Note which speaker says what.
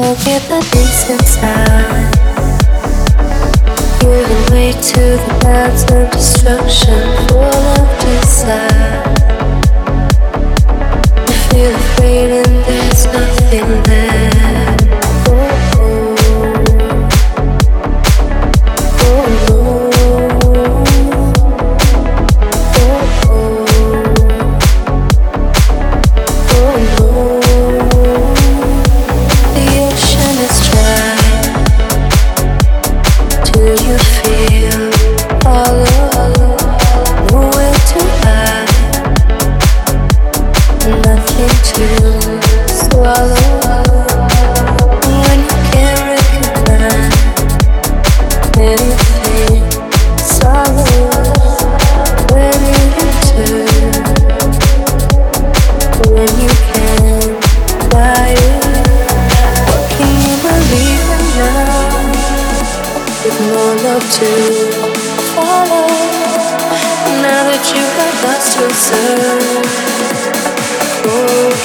Speaker 1: make it a. Giving way to the gods of destruction, full of desire. to follow now that you have lost yourself. Oh.